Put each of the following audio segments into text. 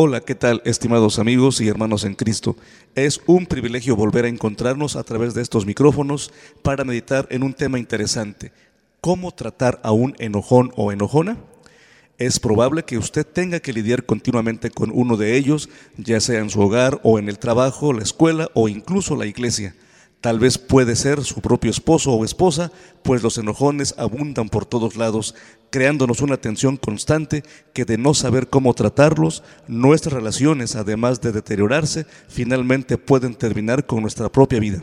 Hola, ¿qué tal, estimados amigos y hermanos en Cristo? Es un privilegio volver a encontrarnos a través de estos micrófonos para meditar en un tema interesante. ¿Cómo tratar a un enojón o enojona? Es probable que usted tenga que lidiar continuamente con uno de ellos, ya sea en su hogar o en el trabajo, la escuela o incluso la iglesia. Tal vez puede ser su propio esposo o esposa, pues los enojones abundan por todos lados, creándonos una tensión constante que de no saber cómo tratarlos, nuestras relaciones, además de deteriorarse, finalmente pueden terminar con nuestra propia vida.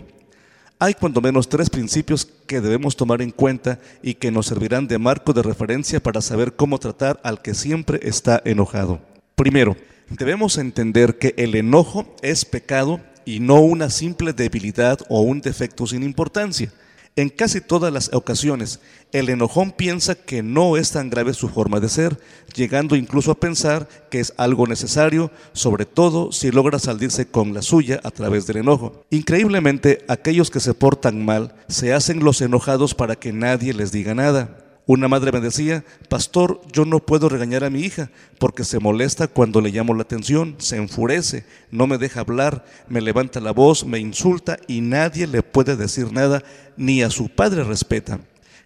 Hay cuando menos tres principios que debemos tomar en cuenta y que nos servirán de marco de referencia para saber cómo tratar al que siempre está enojado. Primero, debemos entender que el enojo es pecado y no una simple debilidad o un defecto sin importancia. En casi todas las ocasiones, el enojón piensa que no es tan grave su forma de ser, llegando incluso a pensar que es algo necesario, sobre todo si logra salirse con la suya a través del enojo. Increíblemente, aquellos que se portan mal se hacen los enojados para que nadie les diga nada. Una madre me decía, pastor, yo no puedo regañar a mi hija porque se molesta cuando le llamo la atención, se enfurece, no me deja hablar, me levanta la voz, me insulta y nadie le puede decir nada, ni a su padre respeta.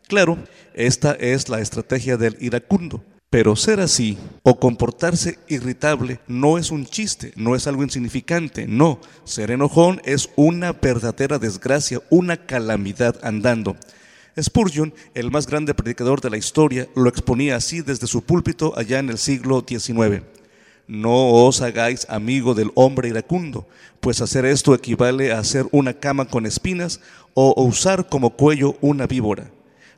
Claro, esta es la estrategia del iracundo. Pero ser así o comportarse irritable no es un chiste, no es algo insignificante, no. Ser enojón es una verdadera desgracia, una calamidad andando. Spurgeon, el más grande predicador de la historia, lo exponía así desde su púlpito allá en el siglo XIX. No os hagáis amigo del hombre iracundo, pues hacer esto equivale a hacer una cama con espinas o usar como cuello una víbora.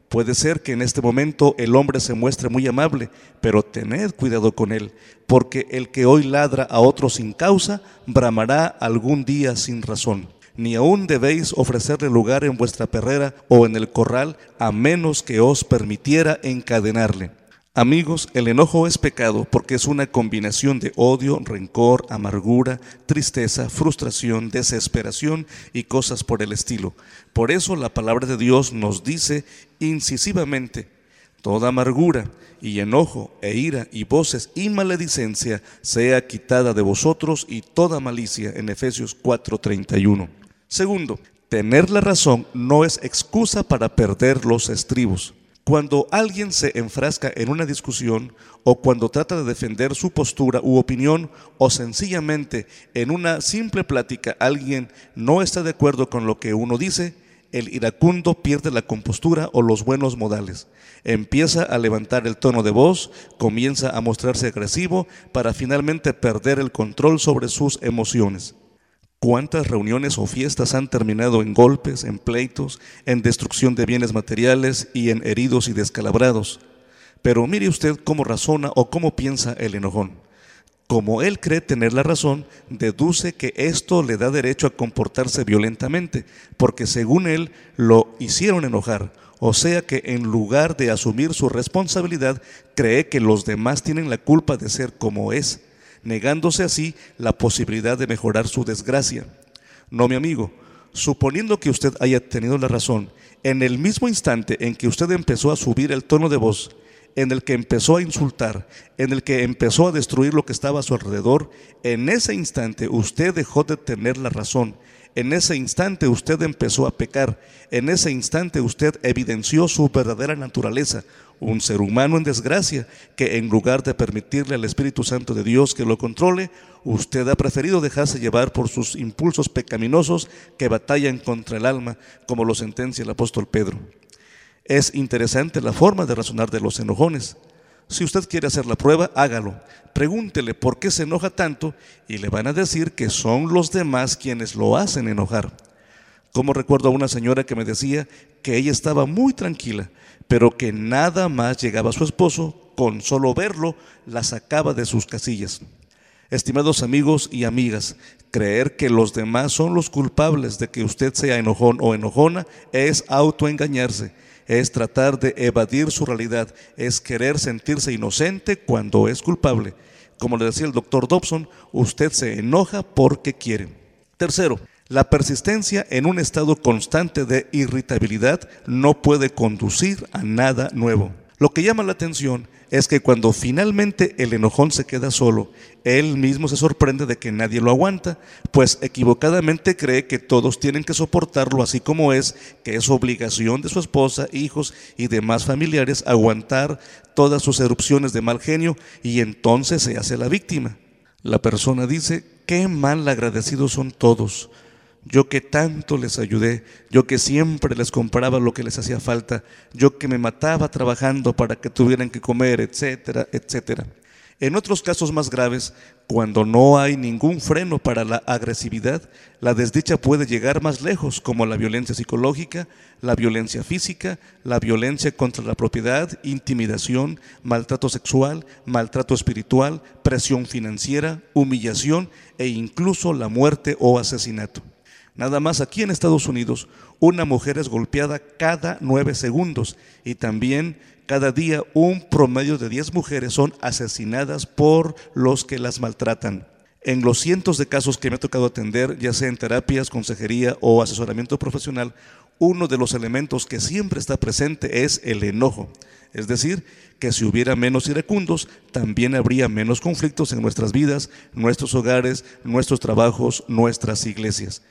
Puede ser que en este momento el hombre se muestre muy amable, pero tened cuidado con él, porque el que hoy ladra a otro sin causa, bramará algún día sin razón ni aún debéis ofrecerle lugar en vuestra perrera o en el corral, a menos que os permitiera encadenarle. Amigos, el enojo es pecado porque es una combinación de odio, rencor, amargura, tristeza, frustración, desesperación y cosas por el estilo. Por eso la palabra de Dios nos dice incisivamente, toda amargura y enojo e ira y voces y maledicencia sea quitada de vosotros y toda malicia en Efesios 4:31. Segundo, tener la razón no es excusa para perder los estribos. Cuando alguien se enfrasca en una discusión o cuando trata de defender su postura u opinión o sencillamente en una simple plática alguien no está de acuerdo con lo que uno dice, el iracundo pierde la compostura o los buenos modales. Empieza a levantar el tono de voz, comienza a mostrarse agresivo para finalmente perder el control sobre sus emociones. ¿Cuántas reuniones o fiestas han terminado en golpes, en pleitos, en destrucción de bienes materiales y en heridos y descalabrados? Pero mire usted cómo razona o cómo piensa el enojón. Como él cree tener la razón, deduce que esto le da derecho a comportarse violentamente, porque según él lo hicieron enojar, o sea que en lugar de asumir su responsabilidad, cree que los demás tienen la culpa de ser como es negándose así la posibilidad de mejorar su desgracia. No, mi amigo, suponiendo que usted haya tenido la razón, en el mismo instante en que usted empezó a subir el tono de voz, en el que empezó a insultar, en el que empezó a destruir lo que estaba a su alrededor, en ese instante usted dejó de tener la razón en ese instante usted empezó a pecar. En ese instante usted evidenció su verdadera naturaleza, un ser humano en desgracia, que en lugar de permitirle al Espíritu Santo de Dios que lo controle, usted ha preferido dejarse llevar por sus impulsos pecaminosos que batallan contra el alma, como lo sentencia el apóstol Pedro. Es interesante la forma de razonar de los enojones. Si usted quiere hacer la prueba, hágalo. Pregúntele por qué se enoja tanto y le van a decir que son los demás quienes lo hacen enojar. Como recuerdo a una señora que me decía que ella estaba muy tranquila, pero que nada más llegaba a su esposo, con solo verlo, la sacaba de sus casillas. Estimados amigos y amigas, creer que los demás son los culpables de que usted sea enojón o enojona es autoengañarse es tratar de evadir su realidad, es querer sentirse inocente cuando es culpable. Como le decía el doctor Dobson, usted se enoja porque quiere. Tercero, la persistencia en un estado constante de irritabilidad no puede conducir a nada nuevo. Lo que llama la atención es que cuando finalmente el enojón se queda solo él mismo se sorprende de que nadie lo aguanta, pues equivocadamente cree que todos tienen que soportarlo así como es, que es obligación de su esposa, hijos y demás familiares aguantar todas sus erupciones de mal genio y entonces se hace la víctima. La persona dice, qué mal agradecidos son todos. Yo que tanto les ayudé, yo que siempre les compraba lo que les hacía falta, yo que me mataba trabajando para que tuvieran que comer, etcétera, etcétera. En otros casos más graves, cuando no hay ningún freno para la agresividad, la desdicha puede llegar más lejos, como la violencia psicológica, la violencia física, la violencia contra la propiedad, intimidación, maltrato sexual, maltrato espiritual, presión financiera, humillación e incluso la muerte o asesinato. Nada más aquí en Estados Unidos, una mujer es golpeada cada nueve segundos y también cada día un promedio de 10 mujeres son asesinadas por los que las maltratan. En los cientos de casos que me ha tocado atender, ya sea en terapias, consejería o asesoramiento profesional, uno de los elementos que siempre está presente es el enojo. Es decir, que si hubiera menos iracundos, también habría menos conflictos en nuestras vidas, nuestros hogares, nuestros trabajos, nuestras iglesias.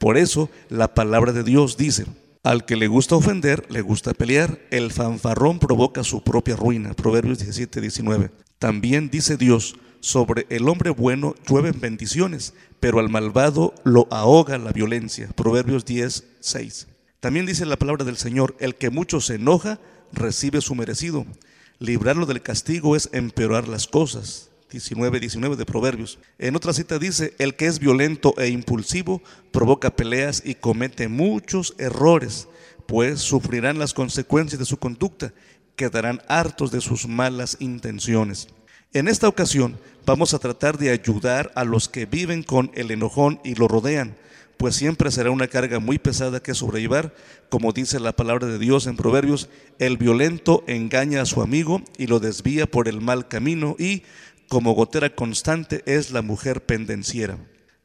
Por eso la palabra de Dios dice, al que le gusta ofender, le gusta pelear. El fanfarrón provoca su propia ruina. Proverbios 17, 19. También dice Dios, sobre el hombre bueno llueven bendiciones, pero al malvado lo ahoga la violencia. Proverbios 10, 6. También dice la palabra del Señor, el que mucho se enoja, recibe su merecido. Librarlo del castigo es empeorar las cosas. 19, 19 de Proverbios. En otra cita dice, el que es violento e impulsivo provoca peleas y comete muchos errores, pues sufrirán las consecuencias de su conducta, quedarán hartos de sus malas intenciones. En esta ocasión vamos a tratar de ayudar a los que viven con el enojón y lo rodean, pues siempre será una carga muy pesada que sobrellevar, como dice la palabra de Dios en Proverbios, el violento engaña a su amigo y lo desvía por el mal camino y como gotera constante es la mujer pendenciera.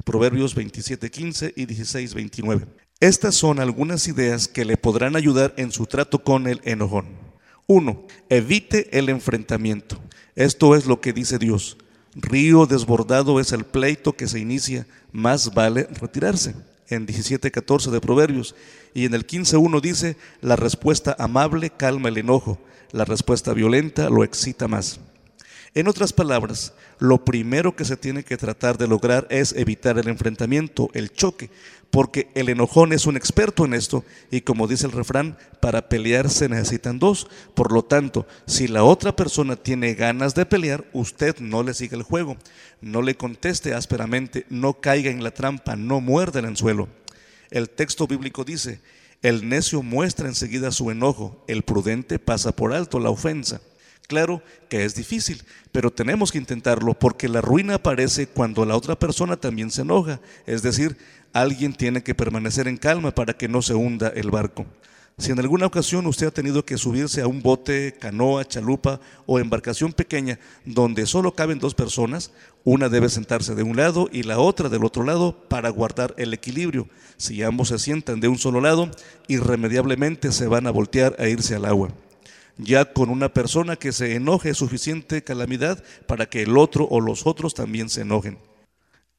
Proverbios 27:15 y 16:29. Estas son algunas ideas que le podrán ayudar en su trato con el enojón. 1. Evite el enfrentamiento. Esto es lo que dice Dios. Río desbordado es el pleito que se inicia, más vale retirarse. En 17:14 de Proverbios y en el 15:1 dice, la respuesta amable calma el enojo, la respuesta violenta lo excita más. En otras palabras, lo primero que se tiene que tratar de lograr es evitar el enfrentamiento, el choque, porque el enojón es un experto en esto y como dice el refrán, para pelear se necesitan dos. Por lo tanto, si la otra persona tiene ganas de pelear, usted no le siga el juego, no le conteste ásperamente, no caiga en la trampa, no muerda el anzuelo. El texto bíblico dice, el necio muestra enseguida su enojo, el prudente pasa por alto la ofensa. Claro que es difícil, pero tenemos que intentarlo porque la ruina aparece cuando la otra persona también se enoja. Es decir, alguien tiene que permanecer en calma para que no se hunda el barco. Si en alguna ocasión usted ha tenido que subirse a un bote, canoa, chalupa o embarcación pequeña donde solo caben dos personas, una debe sentarse de un lado y la otra del otro lado para guardar el equilibrio. Si ambos se sientan de un solo lado, irremediablemente se van a voltear a irse al agua. Ya con una persona que se enoje suficiente calamidad para que el otro o los otros también se enojen.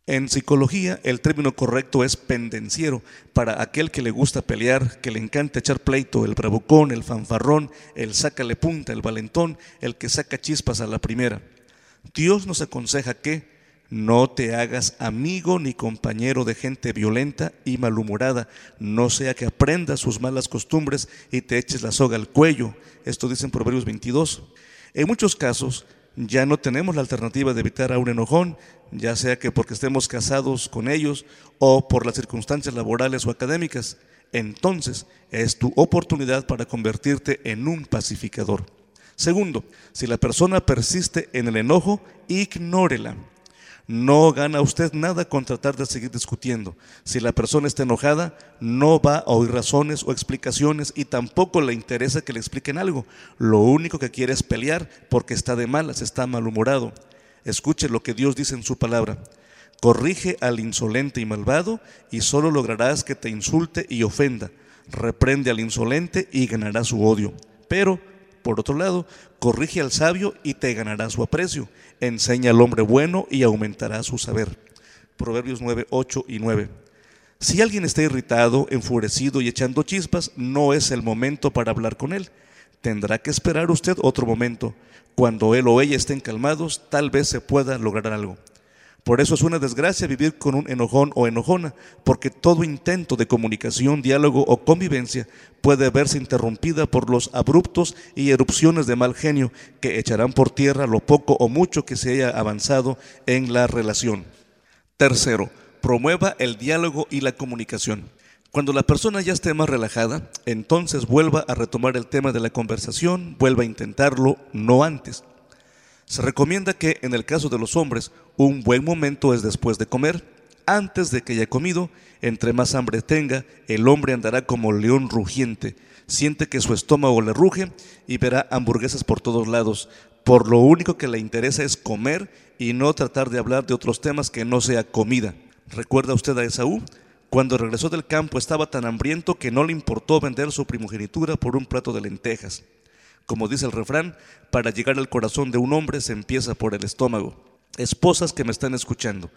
En psicología el término correcto es pendenciero, para aquel que le gusta pelear, que le encanta echar pleito, el bravucón, el fanfarrón, el sácale punta, el valentón, el que saca chispas a la primera. Dios nos aconseja que no te hagas amigo ni compañero de gente violenta y malhumorada, no sea que aprendas sus malas costumbres y te eches la soga al cuello. Esto dice Proverbios 22. En muchos casos ya no tenemos la alternativa de evitar a un enojón, ya sea que porque estemos casados con ellos o por las circunstancias laborales o académicas. Entonces es tu oportunidad para convertirte en un pacificador. Segundo, si la persona persiste en el enojo, ignórela. No gana usted nada con tratar de seguir discutiendo. Si la persona está enojada, no va a oír razones o explicaciones y tampoco le interesa que le expliquen algo. Lo único que quiere es pelear porque está de malas, está malhumorado. Escuche lo que Dios dice en su palabra. Corrige al insolente y malvado y solo lograrás que te insulte y ofenda. Reprende al insolente y ganará su odio. Pero Por otro lado, corrige al sabio y te ganará su aprecio. Enseña al hombre bueno y aumentará su saber. Proverbios 9, 8 y 9. Si alguien está irritado, enfurecido y echando chispas, no es el momento para hablar con él. Tendrá que esperar usted otro momento. Cuando él o ella estén calmados, tal vez se pueda lograr algo. Por eso es una desgracia vivir con un enojón o enojona, porque todo intento de comunicación, diálogo o convivencia puede verse interrumpida por los abruptos y erupciones de mal genio que echarán por tierra lo poco o mucho que se haya avanzado en la relación. Tercero, promueva el diálogo y la comunicación. Cuando la persona ya esté más relajada, entonces vuelva a retomar el tema de la conversación, vuelva a intentarlo, no antes. Se recomienda que en el caso de los hombres un buen momento es después de comer. Antes de que haya comido, entre más hambre tenga, el hombre andará como león rugiente. Siente que su estómago le ruge y verá hamburguesas por todos lados. Por lo único que le interesa es comer y no tratar de hablar de otros temas que no sea comida. ¿Recuerda usted a Esaú? Cuando regresó del campo estaba tan hambriento que no le importó vender su primogenitura por un plato de lentejas. Como dice el refrán, para llegar al corazón de un hombre se empieza por el estómago. Esposas que me están escuchando,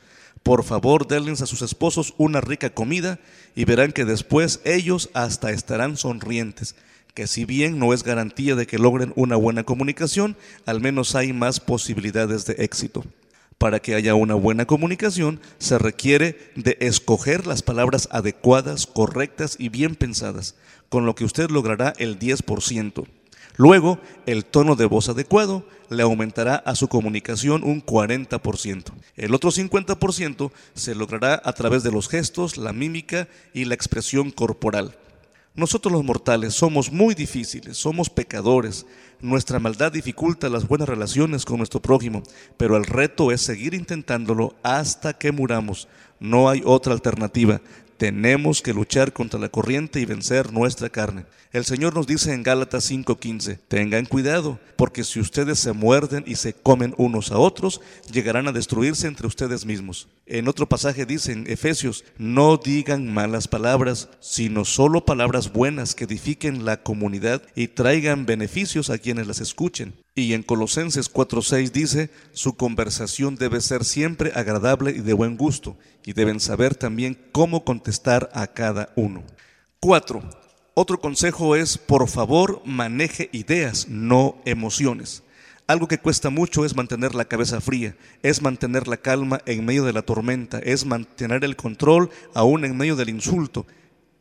por favor denles a sus esposos una rica comida y verán que después ellos hasta estarán sonrientes, que si bien no es garantía de que logren una buena comunicación, al menos hay más posibilidades de éxito. Para que haya una buena comunicación se requiere de escoger las palabras adecuadas, correctas y bien pensadas, con lo que usted logrará el 10%. Luego, el tono de voz adecuado le aumentará a su comunicación un 40%. El otro 50% se logrará a través de los gestos, la mímica y la expresión corporal. Nosotros los mortales somos muy difíciles, somos pecadores. Nuestra maldad dificulta las buenas relaciones con nuestro prójimo, pero el reto es seguir intentándolo hasta que muramos. No hay otra alternativa. Tenemos que luchar contra la corriente y vencer nuestra carne. El Señor nos dice en Gálatas 5:15, tengan cuidado, porque si ustedes se muerden y se comen unos a otros, llegarán a destruirse entre ustedes mismos. En otro pasaje dice en Efesios, no digan malas palabras, sino solo palabras buenas que edifiquen la comunidad y traigan beneficios a quienes las escuchen. Y en Colosenses 4:6 dice, su conversación debe ser siempre agradable y de buen gusto, y deben saber también cómo contestar a cada uno. 4. Otro consejo es, por favor, maneje ideas, no emociones. Algo que cuesta mucho es mantener la cabeza fría, es mantener la calma en medio de la tormenta, es mantener el control aún en medio del insulto,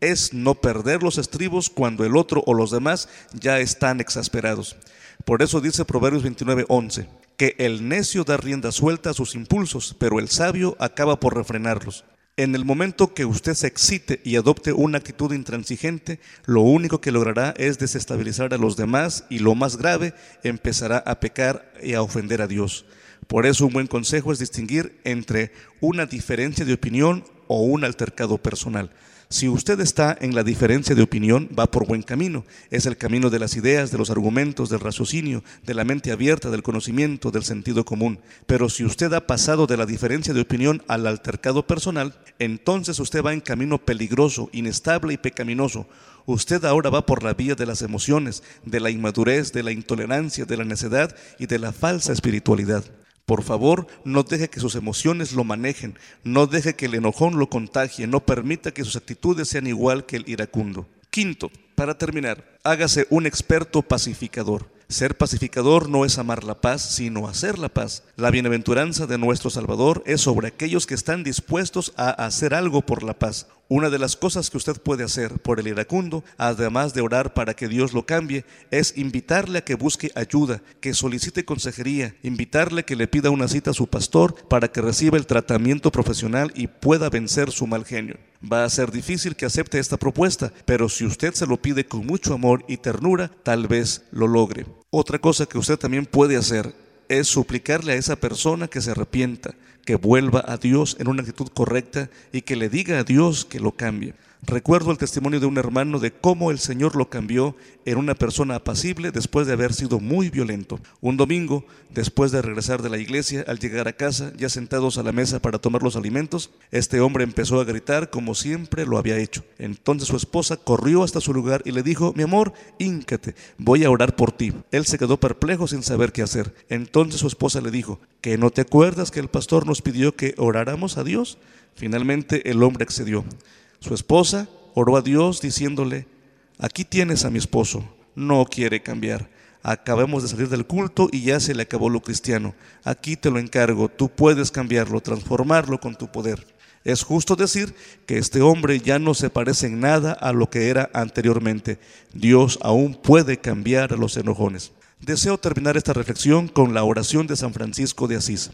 es no perder los estribos cuando el otro o los demás ya están exasperados. Por eso dice Proverbios 29:11, que el necio da rienda suelta a sus impulsos, pero el sabio acaba por refrenarlos. En el momento que usted se excite y adopte una actitud intransigente, lo único que logrará es desestabilizar a los demás y lo más grave, empezará a pecar y a ofender a Dios. Por eso un buen consejo es distinguir entre una diferencia de opinión o un altercado personal. Si usted está en la diferencia de opinión, va por buen camino. Es el camino de las ideas, de los argumentos, del raciocinio, de la mente abierta, del conocimiento, del sentido común. Pero si usted ha pasado de la diferencia de opinión al altercado personal, entonces usted va en camino peligroso, inestable y pecaminoso. Usted ahora va por la vía de las emociones, de la inmadurez, de la intolerancia, de la necedad y de la falsa espiritualidad. Por favor, no deje que sus emociones lo manejen, no deje que el enojón lo contagie, no permita que sus actitudes sean igual que el iracundo. Quinto, para terminar, hágase un experto pacificador. Ser pacificador no es amar la paz, sino hacer la paz. La bienaventuranza de nuestro Salvador es sobre aquellos que están dispuestos a hacer algo por la paz. Una de las cosas que usted puede hacer por el iracundo, además de orar para que Dios lo cambie, es invitarle a que busque ayuda, que solicite consejería, invitarle a que le pida una cita a su pastor para que reciba el tratamiento profesional y pueda vencer su mal genio. Va a ser difícil que acepte esta propuesta, pero si usted se lo pide con mucho amor y ternura, tal vez lo logre. Otra cosa que usted también puede hacer es suplicarle a esa persona que se arrepienta, que vuelva a Dios en una actitud correcta y que le diga a Dios que lo cambie. Recuerdo el testimonio de un hermano de cómo el Señor lo cambió en una persona apacible después de haber sido muy violento. Un domingo, después de regresar de la iglesia, al llegar a casa, ya sentados a la mesa para tomar los alimentos, este hombre empezó a gritar como siempre lo había hecho. Entonces su esposa corrió hasta su lugar y le dijo, mi amor, híncate, voy a orar por ti. Él se quedó perplejo sin saber qué hacer. Entonces su esposa le dijo, ¿que no te acuerdas que el pastor nos pidió que oráramos a Dios? Finalmente el hombre accedió. Su esposa oró a Dios diciéndole, aquí tienes a mi esposo, no quiere cambiar. Acabamos de salir del culto y ya se le acabó lo cristiano. Aquí te lo encargo, tú puedes cambiarlo, transformarlo con tu poder. Es justo decir que este hombre ya no se parece en nada a lo que era anteriormente. Dios aún puede cambiar a los enojones. Deseo terminar esta reflexión con la oración de San Francisco de Asís.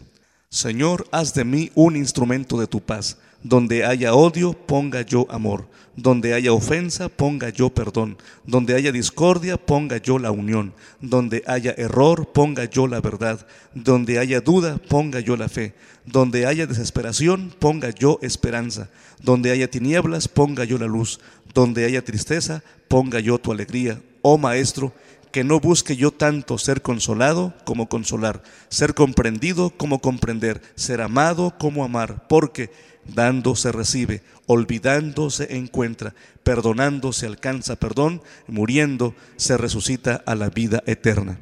Señor, haz de mí un instrumento de tu paz. Donde haya odio, ponga yo amor. Donde haya ofensa, ponga yo perdón. Donde haya discordia, ponga yo la unión. Donde haya error, ponga yo la verdad. Donde haya duda, ponga yo la fe. Donde haya desesperación, ponga yo esperanza. Donde haya tinieblas, ponga yo la luz. Donde haya tristeza, ponga yo tu alegría. Oh Maestro, que no busque yo tanto ser consolado como consolar, ser comprendido como comprender, ser amado como amar, porque dando se recibe, olvidando se encuentra, perdonando se alcanza perdón, muriendo se resucita a la vida eterna.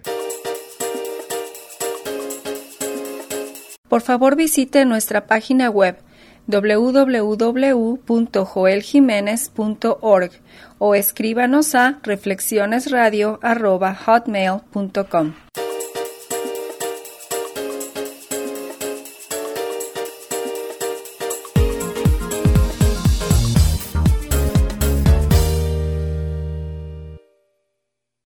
Por favor visite nuestra página web www.joeljiménez.org o escríbanos a reflexionesradio.hotmail.com.